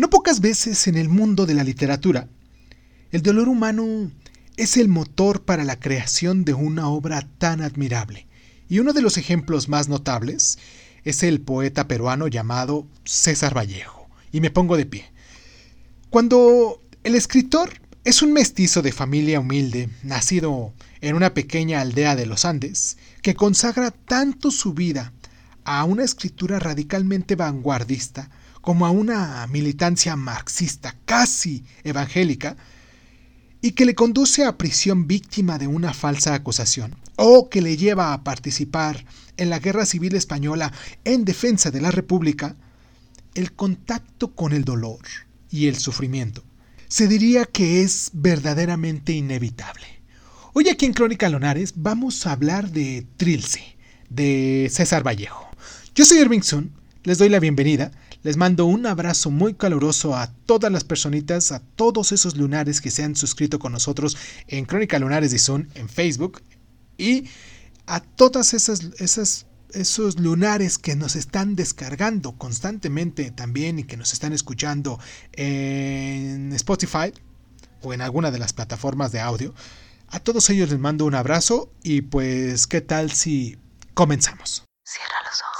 No pocas veces en el mundo de la literatura, el dolor humano es el motor para la creación de una obra tan admirable. Y uno de los ejemplos más notables es el poeta peruano llamado César Vallejo. Y me pongo de pie. Cuando el escritor es un mestizo de familia humilde, nacido en una pequeña aldea de los Andes, que consagra tanto su vida a una escritura radicalmente vanguardista, como a una militancia marxista casi evangélica y que le conduce a prisión víctima de una falsa acusación o que le lleva a participar en la Guerra Civil Española en defensa de la República, el contacto con el dolor y el sufrimiento se diría que es verdaderamente inevitable. Hoy aquí en Crónica Lonares vamos a hablar de Trilce, de César Vallejo. Yo soy Irving Sun, les doy la bienvenida les mando un abrazo muy caluroso a todas las personitas, a todos esos lunares que se han suscrito con nosotros en Crónica Lunares de Zoom en Facebook y a todas esas, esas esos lunares que nos están descargando constantemente también y que nos están escuchando en Spotify o en alguna de las plataformas de audio. A todos ellos les mando un abrazo y pues qué tal si comenzamos. Cierra los ojos.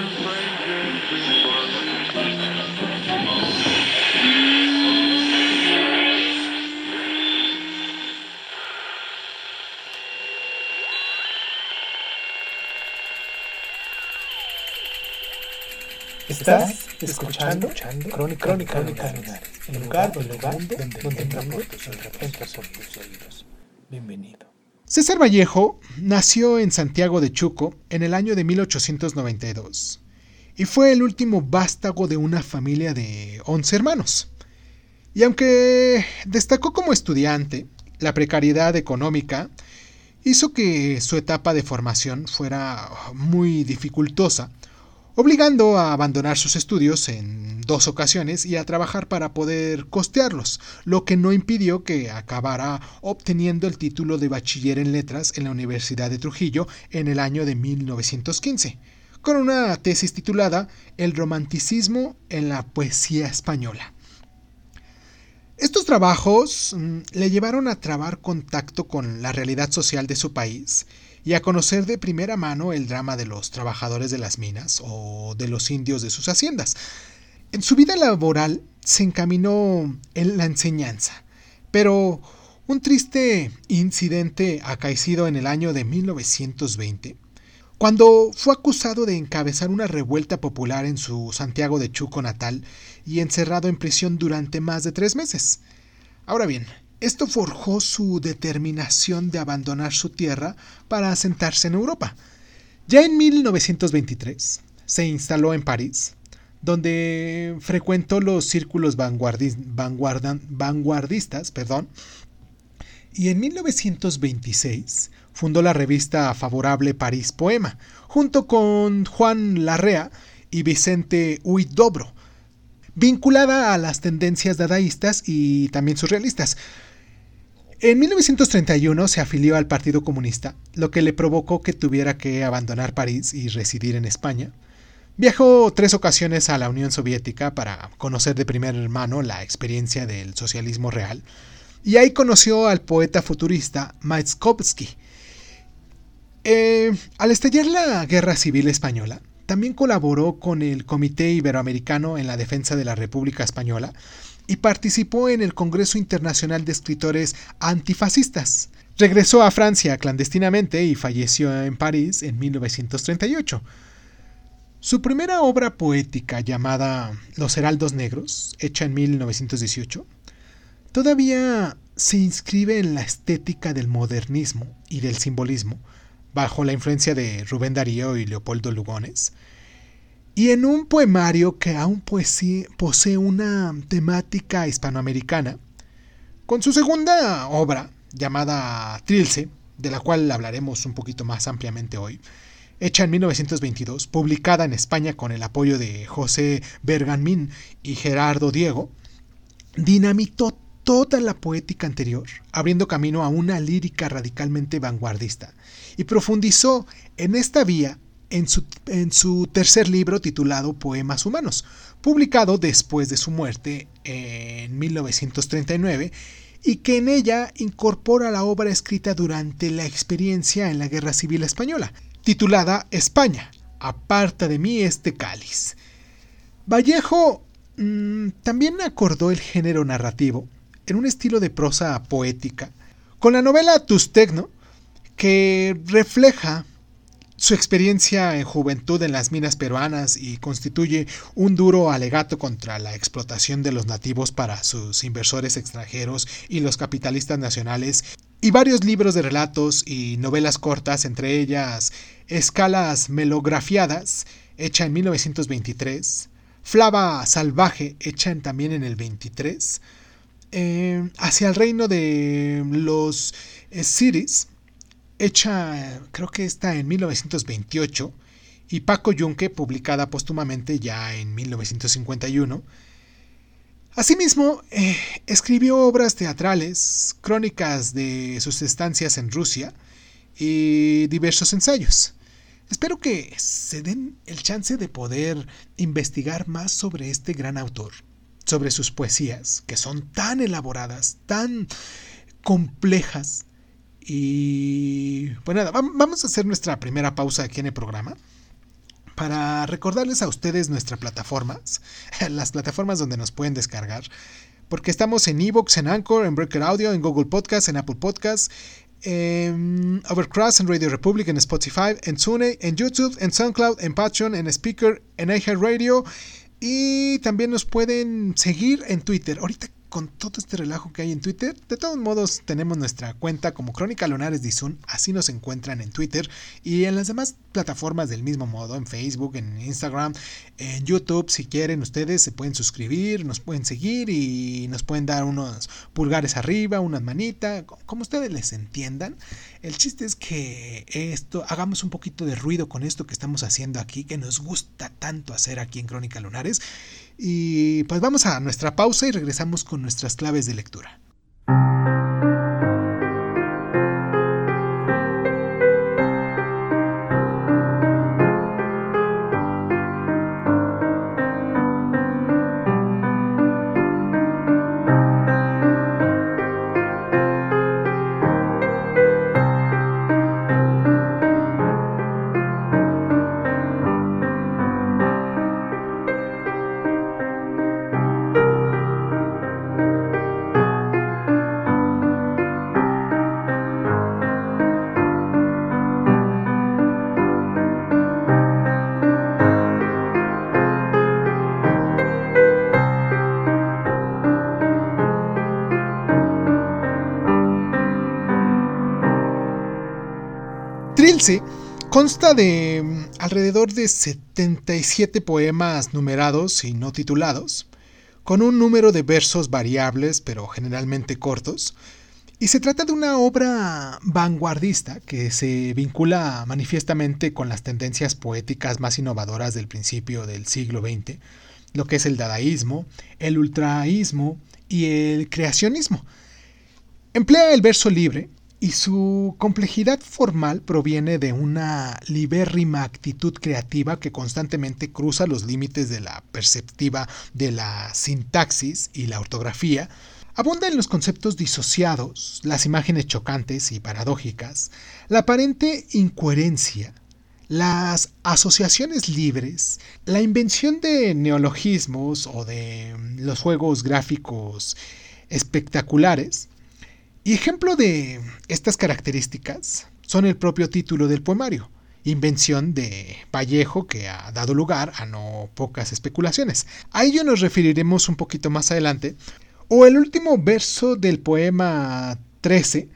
Estás escuchando, Crónica, Crónica, Crónica el lugar, el lugar donde, donde, donde entra por tus oídos. Bienvenido. César Vallejo nació en Santiago de Chuco en el año de 1892 y fue el último vástago de una familia de 11 hermanos. Y aunque destacó como estudiante, la precariedad económica hizo que su etapa de formación fuera muy dificultosa obligando a abandonar sus estudios en dos ocasiones y a trabajar para poder costearlos, lo que no impidió que acabara obteniendo el título de bachiller en letras en la Universidad de Trujillo en el año de 1915, con una tesis titulada El romanticismo en la poesía española. Estos trabajos mm, le llevaron a trabar contacto con la realidad social de su país y a conocer de primera mano el drama de los trabajadores de las minas o de los indios de sus haciendas. En su vida laboral se encaminó en la enseñanza, pero un triste incidente acaecido en el año de 1920, cuando fue acusado de encabezar una revuelta popular en su Santiago de Chuco natal y encerrado en prisión durante más de tres meses. Ahora bien, esto forjó su determinación de abandonar su tierra para asentarse en Europa. Ya en 1923 se instaló en París, donde frecuentó los círculos vanguardistas, perdón, y en 1926 fundó la revista favorable París Poema, junto con Juan Larrea y Vicente Huidobro, vinculada a las tendencias dadaístas y también surrealistas. En 1931 se afilió al Partido Comunista, lo que le provocó que tuviera que abandonar París y residir en España. Viajó tres ocasiones a la Unión Soviética para conocer de primera mano la experiencia del socialismo real, y ahí conoció al poeta futurista Maetskovsky. Eh, al estallar la Guerra Civil Española, también colaboró con el Comité Iberoamericano en la Defensa de la República Española, y participó en el Congreso Internacional de Escritores Antifascistas. Regresó a Francia clandestinamente y falleció en París en 1938. Su primera obra poética llamada Los Heraldos Negros, hecha en 1918, todavía se inscribe en la estética del modernismo y del simbolismo, bajo la influencia de Rubén Darío y Leopoldo Lugones, y en un poemario que aún posee una temática hispanoamericana, con su segunda obra, llamada Trilce, de la cual hablaremos un poquito más ampliamente hoy, hecha en 1922, publicada en España con el apoyo de José Bergamín y Gerardo Diego, dinamitó toda la poética anterior, abriendo camino a una lírica radicalmente vanguardista, y profundizó en esta vía en su, tercer libro titulado Poemas Humanos, publicado después de su muerte en 1939 y que en ella incorpora la obra escrita durante la experiencia en la Guerra Civil Española, titulada España, aparta de mí este cáliz. Vallejo mmm, también acordó el género narrativo en un estilo de prosa poética con la novela Tustecno, que refleja su experiencia en juventud en las minas peruanas y constituye un duro alegato contra la explotación de los nativos para sus inversores extranjeros y los capitalistas nacionales y varios libros de relatos y novelas cortas, entre ellas Escalas Melografiadas, hecha en 1923, Flava Salvaje, hecha también en el 23, eh, Hacia el reino de los Cities, hecha creo que está en 1928, y Paco Yunque, publicada póstumamente ya en 1951, Asimismo, eh, escribió obras teatrales, crónicas de sus estancias en Rusia y diversos ensayos. Espero que se den el chance de poder investigar más sobre este gran autor, sobre sus poesías, que son tan elaboradas, tan complejas. Y bueno, nada, vamos a hacer nuestra primera pausa aquí en el programa para recordarles a ustedes nuestras plataformas, las plataformas donde nos pueden descargar, porque estamos en Evox, en Anchor, en Breaker Audio, en Google Podcast, en Apple Podcast, en Overcross, en Radio Republic, en Spotify, en Tune, en YouTube, en SoundCloud, en Patreon, en Speaker, en iHeartRadio y también nos pueden seguir en Twitter. Ahorita con todo este relajo que hay en Twitter. De todos modos, tenemos nuestra cuenta como Crónica Lunares Dizun, así nos encuentran en Twitter y en las demás plataformas del mismo modo, en Facebook, en Instagram, en YouTube. Si quieren, ustedes se pueden suscribir, nos pueden seguir y nos pueden dar unos pulgares arriba, unas manitas, como ustedes les entiendan. El chiste es que esto, hagamos un poquito de ruido con esto que estamos haciendo aquí, que nos gusta tanto hacer aquí en Crónica Lunares. Y pues vamos a nuestra pausa y regresamos con nuestras claves de lectura. Consta de mm, alrededor de 77 poemas numerados y no titulados, con un número de versos variables pero generalmente cortos, y se trata de una obra vanguardista que se vincula manifiestamente con las tendencias poéticas más innovadoras del principio del siglo XX, lo que es el dadaísmo, el ultraísmo y el creacionismo. Emplea el verso libre, y su complejidad formal proviene de una libérrima actitud creativa que constantemente cruza los límites de la perceptiva de la sintaxis y la ortografía, abunda en los conceptos disociados, las imágenes chocantes y paradójicas, la aparente incoherencia, las asociaciones libres, la invención de neologismos o de los juegos gráficos espectaculares, y ejemplo de estas características son el propio título del poemario, invención de Vallejo que ha dado lugar a no pocas especulaciones. A ello nos referiremos un poquito más adelante, o el último verso del poema 13,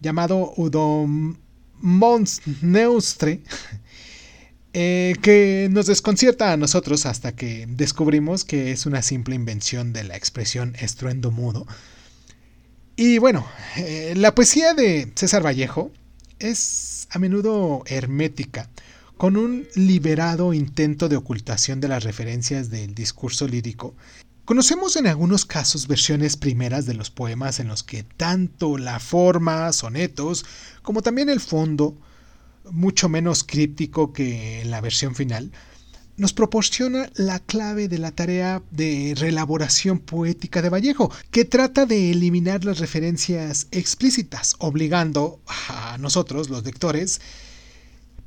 llamado Udom Mons Neustre, eh, que nos desconcierta a nosotros hasta que descubrimos que es una simple invención de la expresión estruendo mudo, y bueno, eh, la poesía de César Vallejo es a menudo hermética, con un liberado intento de ocultación de las referencias del discurso lírico. Conocemos en algunos casos versiones primeras de los poemas en los que tanto la forma, sonetos, como también el fondo, mucho menos críptico que en la versión final, nos proporciona la clave de la tarea de reelaboración poética de Vallejo, que trata de eliminar las referencias explícitas, obligando a nosotros, los lectores,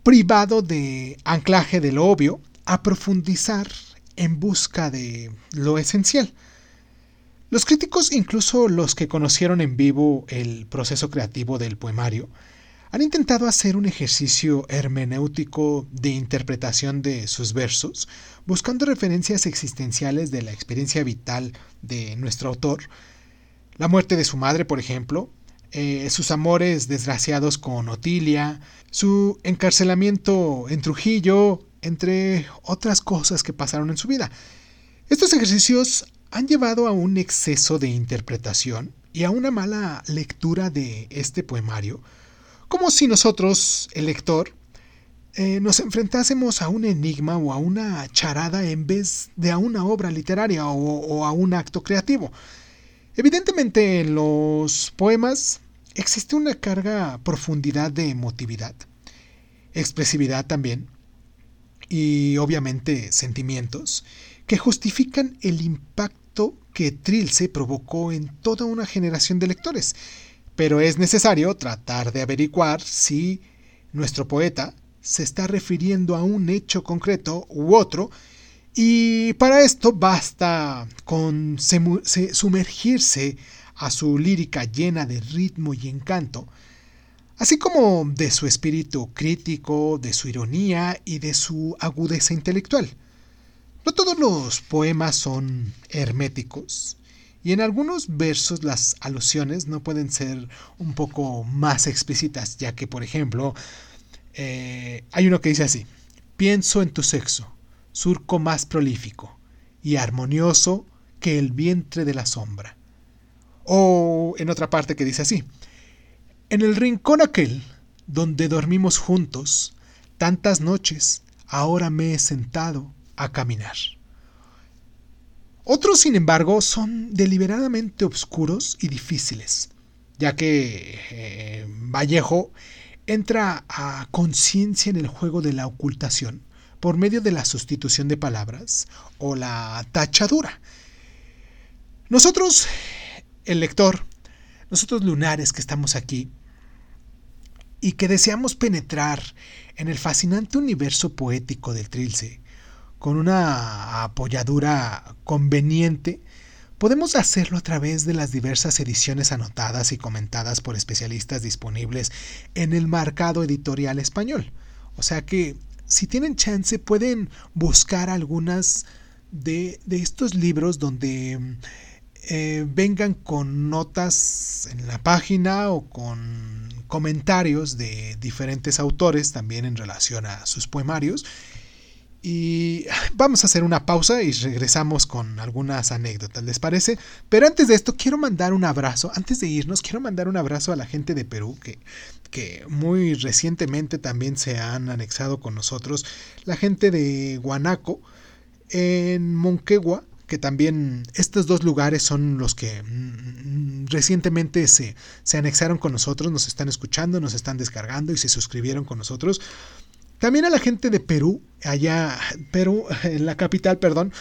privado de anclaje de lo obvio, a profundizar en busca de lo esencial. Los críticos, incluso los que conocieron en vivo el proceso creativo del poemario, han intentado hacer un ejercicio hermenéutico de interpretación de sus versos, buscando referencias existenciales de la experiencia vital de nuestro autor, la muerte de su madre, por ejemplo, eh, sus amores desgraciados con Otilia, su encarcelamiento en Trujillo, entre otras cosas que pasaron en su vida. Estos ejercicios han llevado a un exceso de interpretación y a una mala lectura de este poemario, como si nosotros, el lector, eh, nos enfrentásemos a un enigma o a una charada en vez de a una obra literaria o, o a un acto creativo. Evidentemente en los poemas existe una carga profundidad de emotividad, expresividad también, y obviamente sentimientos, que justifican el impacto que Trilce provocó en toda una generación de lectores pero es necesario tratar de averiguar si nuestro poeta se está refiriendo a un hecho concreto u otro, y para esto basta con sumergirse a su lírica llena de ritmo y encanto, así como de su espíritu crítico, de su ironía y de su agudeza intelectual. No todos los poemas son herméticos, y en algunos versos las alusiones no pueden ser un poco más explícitas, ya que, por ejemplo, eh, hay uno que dice así, pienso en tu sexo, surco más prolífico y armonioso que el vientre de la sombra. O en otra parte que dice así, en el rincón aquel donde dormimos juntos tantas noches, ahora me he sentado a caminar. Otros, sin embargo, son deliberadamente oscuros y difíciles, ya que eh, Vallejo entra a conciencia en el juego de la ocultación por medio de la sustitución de palabras o la tachadura. Nosotros, el lector, nosotros lunares que estamos aquí y que deseamos penetrar en el fascinante universo poético del Trilce, con una apoyadura conveniente, podemos hacerlo a través de las diversas ediciones anotadas y comentadas por especialistas disponibles en el mercado editorial español. O sea que si tienen chance pueden buscar algunas de, estos libros donde eh, vengan con notas en la página o con comentarios de diferentes autores también en relación a sus poemarios y vamos a hacer una pausa y regresamos con algunas anécdotas, ¿les parece? Pero antes de esto, quiero mandar un abrazo, antes de irnos, quiero mandar un abrazo a la gente de Perú que, que muy recientemente también se han anexado con nosotros, la gente de Guanaco, en Monquegua, que también estos dos lugares son los que mm, recientemente se, se anexaron con nosotros, nos están escuchando, nos están descargando y se suscribieron con nosotros. También a la gente de Perú, allá, Perú, en la capital, perdón,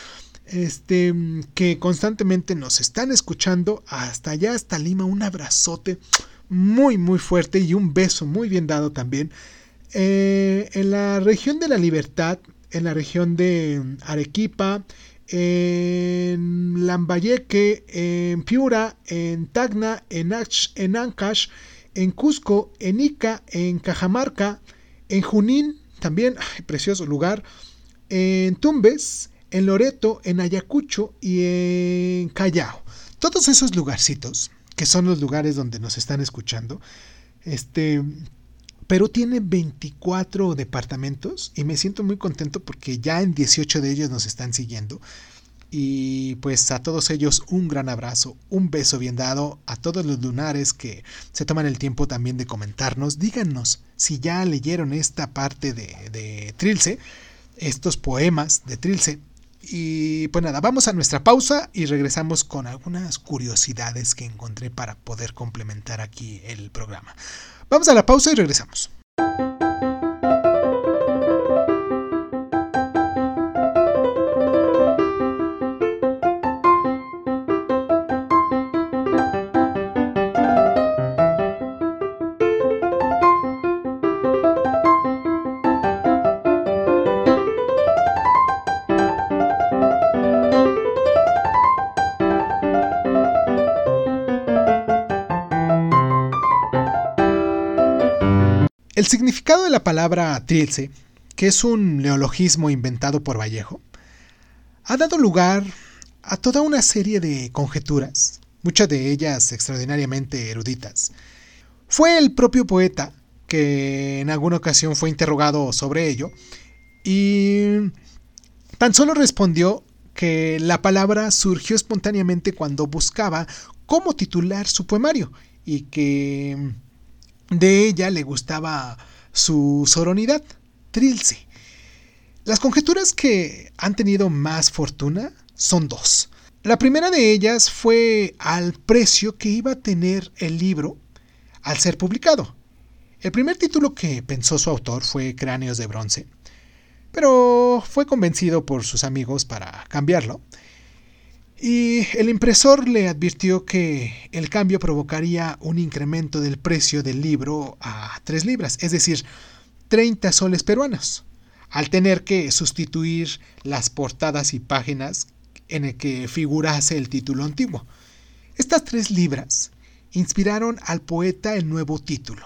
este, que constantemente nos están escuchando, hasta allá, hasta Lima, un abrazote muy, muy fuerte y un beso muy bien dado también. Eh, en la región de la Libertad, en la región de Arequipa, en Lambayeque, en Piura, en Tacna, en, en Ancash, en Cusco, en Ica, en Cajamarca, en Junín, también, precioso lugar, en Tumbes, en Loreto, en Ayacucho y en Callao. Todos esos lugarcitos, que son los lugares donde nos están escuchando, este, Perú tiene 24 departamentos y me siento muy contento porque ya en 18 de ellos nos están siguiendo. Y pues a todos ellos un gran abrazo, un beso bien dado, a todos los lunares que se toman el tiempo también de comentarnos, díganos si ya leyeron esta parte de, de Trilce, estos poemas de Trilce. Y pues nada, vamos a nuestra pausa y regresamos con algunas curiosidades que encontré para poder complementar aquí el programa. Vamos a la pausa y regresamos. El significado de la palabra trilce, que es un neologismo inventado por Vallejo, ha dado lugar a toda una serie de conjeturas, muchas de ellas extraordinariamente eruditas. Fue el propio poeta que en alguna ocasión fue interrogado sobre ello y tan solo respondió que la palabra surgió espontáneamente cuando buscaba cómo titular su poemario y que de ella le gustaba su soronidad, Trilce. Las conjeturas que han tenido más fortuna son dos. La primera de ellas fue al precio que iba a tener el libro al ser publicado. El primer título que pensó su autor fue Cráneos de Bronce, pero fue convencido por sus amigos para cambiarlo y el impresor le advirtió que el cambio provocaría un incremento del precio del libro a 3 libras, es decir, 30 soles peruanos, al tener que sustituir las portadas y páginas en el que figurase el título antiguo. Estas 3 libras inspiraron al poeta el nuevo título.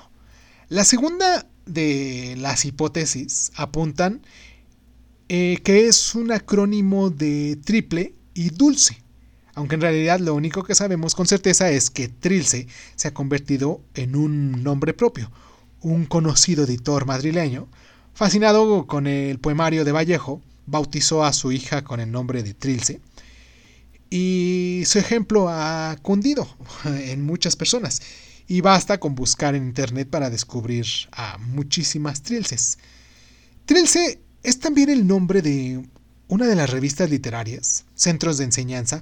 La segunda de las hipótesis apuntan eh, que es un acrónimo de triple y dulce aunque en realidad lo único que sabemos con certeza es que Trilce se ha convertido en un nombre propio. Un conocido editor madrileño, fascinado con el poemario de Vallejo, bautizó a su hija con el nombre de Trilce. Y su ejemplo ha cundido en muchas personas. Y basta con buscar en internet para descubrir a muchísimas Trilces. Trilce es también el nombre de una de las revistas literarias, centros de enseñanza,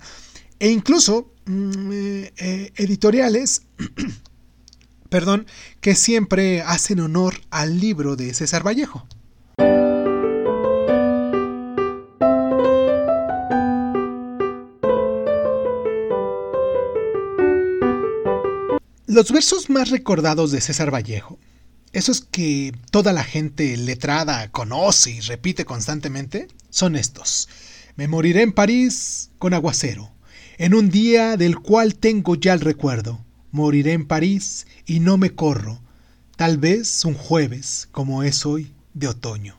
e incluso mm, eh, eh, editoriales, perdón, que siempre hacen honor al libro de César Vallejo. Los versos más recordados de César Vallejo, esos que toda la gente letrada conoce y repite constantemente, son estos. Me moriré en París con aguacero en un día del cual tengo ya el recuerdo. Moriré en París y no me corro, tal vez un jueves, como es hoy, de otoño.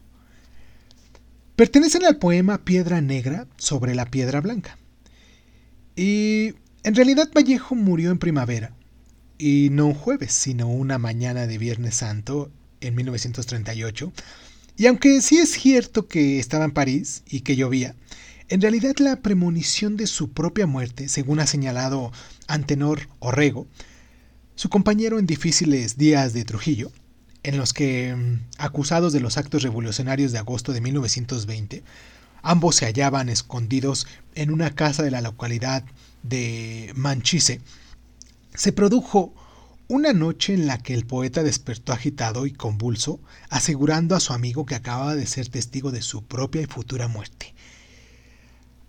Pertenecen al poema Piedra Negra sobre la Piedra Blanca. Y en realidad Vallejo murió en primavera, y no un jueves, sino una mañana de Viernes Santo en 1938. Y aunque sí es cierto que estaba en París y que llovía, en realidad la premonición de su propia muerte, según ha señalado Antenor Orrego, su compañero en difíciles días de Trujillo, en los que, mm, acusados de los actos revolucionarios de agosto de 1920, ambos se hallaban escondidos en una casa de la localidad de Manchise, se produjo una noche en la que el poeta despertó agitado y convulso, asegurando a su amigo que acababa de ser testigo de su propia y futura muerte.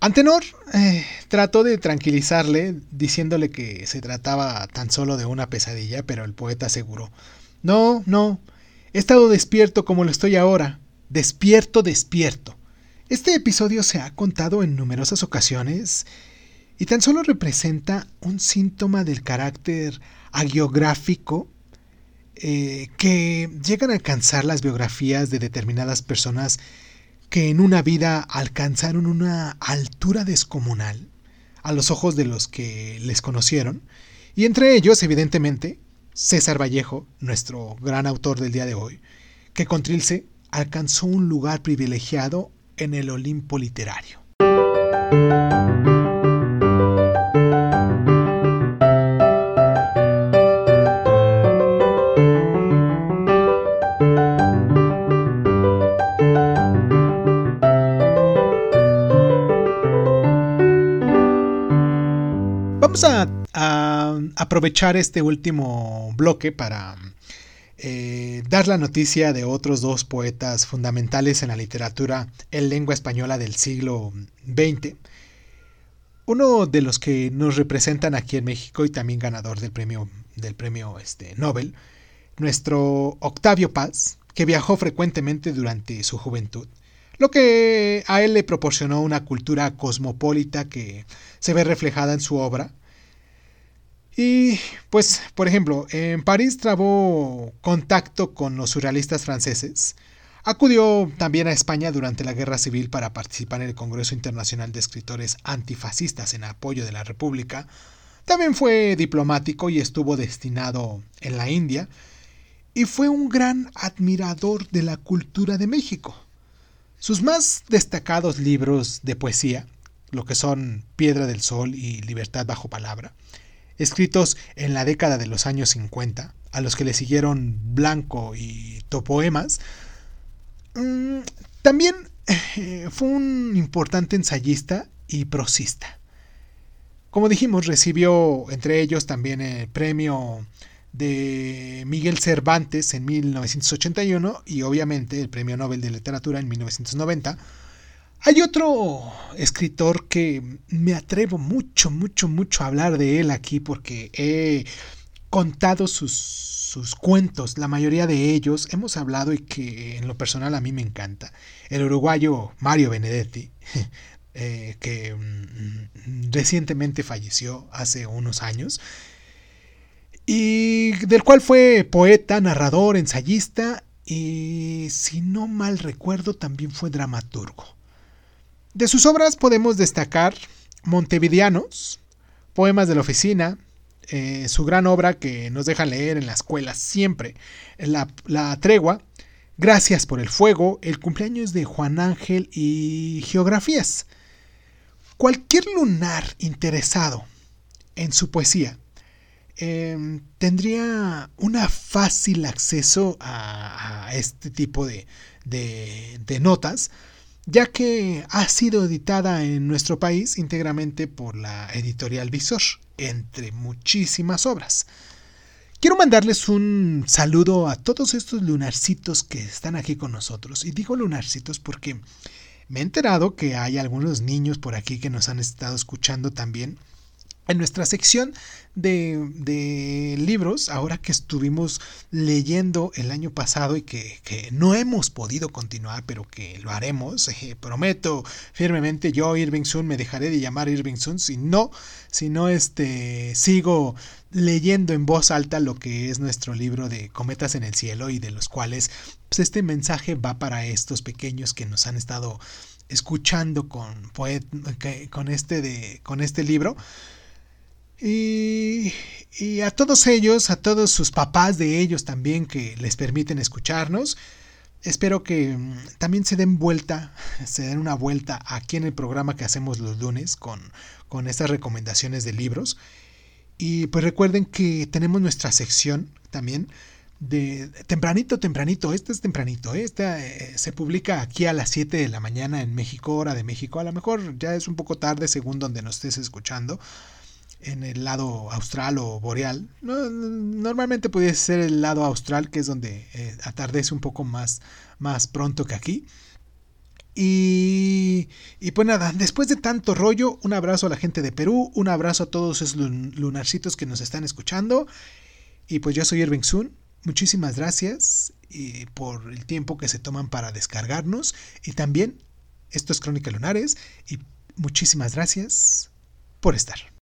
Antenor eh, trató de tranquilizarle diciéndole que se trataba tan solo de una pesadilla, pero el poeta aseguró, no, no, he estado despierto como lo estoy ahora, despierto, despierto. Este episodio se ha contado en numerosas ocasiones y tan solo representa un síntoma del carácter agiográfico eh, que llegan a alcanzar las biografías de determinadas personas que en una vida alcanzaron una altura descomunal a los ojos de los que les conocieron, y entre ellos, evidentemente, César Vallejo, nuestro gran autor del día de hoy, que con Trilce alcanzó un lugar privilegiado en el Olimpo literario. Aprovechar este último bloque para eh, dar la noticia de otros dos poetas fundamentales en la literatura en lengua española del siglo XX. Uno de los que nos representan aquí en México y también ganador del premio, del premio este, Nobel, nuestro Octavio Paz, que viajó frecuentemente durante su juventud, lo que a él le proporcionó una cultura cosmopolita que se ve reflejada en su obra, y pues, por ejemplo, en París trabó contacto con los surrealistas franceses. Acudió también a España durante la Guerra Civil para participar en el Congreso Internacional de Escritores Antifascistas en apoyo de la República. También fue diplomático y estuvo destinado en la India. Y fue un gran admirador de la cultura de México. Sus más destacados libros de poesía, lo que son Piedra del Sol y Libertad bajo palabra, escritos en la década de los años 50, a los que le siguieron Blanco y Topoemas, mm, también eh, fue un importante ensayista y prosista. Como dijimos, recibió entre ellos también el premio de Miguel Cervantes en 1981 y obviamente el premio Nobel de Literatura en 1990 hay otro escritor que me atrevo mucho, mucho, mucho a hablar de él aquí porque he contado sus, sus cuentos, la mayoría de ellos hemos hablado y que en lo personal a mí me encanta. El uruguayo Mario Benedetti, eh, que mm, recientemente falleció hace unos años, y del cual fue poeta, narrador, ensayista y, si no mal recuerdo, también fue dramaturgo. De sus obras podemos destacar Montevideanos, Poemas de la Oficina, eh, su gran obra que nos deja leer en la escuela siempre, la, la, Tregua, Gracias por el Fuego, El cumpleaños de Juan Ángel y Geografías. Cualquier lunar interesado en su poesía em, tendría un fácil acceso a, este tipo de, de notas ya que ha sido editada en nuestro país íntegramente por la editorial Visor, entre muchísimas obras. Quiero mandarles un saludo a todos estos lunarcitos que están aquí con nosotros. Y digo lunarcitos porque me he enterado que hay algunos niños por aquí que nos han estado escuchando también en nuestra sección de, libros, ahora que estuvimos leyendo el año pasado y que, no hemos podido continuar, pero que lo haremos, eh, prometo firmemente, yo Irving Sun me dejaré de llamar Irving Sun, si no, si no este, sigo leyendo en voz alta lo que es nuestro libro de Cometas en el Cielo y de los cuales pues, este mensaje va para estos pequeños que nos han estado escuchando con, con, este, de, con este libro. Y, a todos ellos, a todos sus papás de ellos también que les permiten escucharnos, espero que mm, también se den vuelta, se den una vuelta aquí en el programa que hacemos los lunes con, con estas recomendaciones de libros. Y pues recuerden que tenemos nuestra sección también de tempranito, tempranito, este es tempranito, este se publica aquí a las 7 de la mañana en México, hora de México, a lo mejor ya es un poco tarde según donde nos estés escuchando, en el lado austral o boreal. normalmente pudiese ser el lado austral, que es donde eh, atardece un poco más, más pronto que aquí. Y, y, pues nada, después de tanto rollo, un abrazo a la gente de Perú, un abrazo a todos esos lunarcitos que nos están escuchando. Y pues yo soy Irving Sun. Muchísimas gracias por el tiempo que se toman para descargarnos. Y también, esto es Crónica Lunares. Y muchísimas gracias por estar.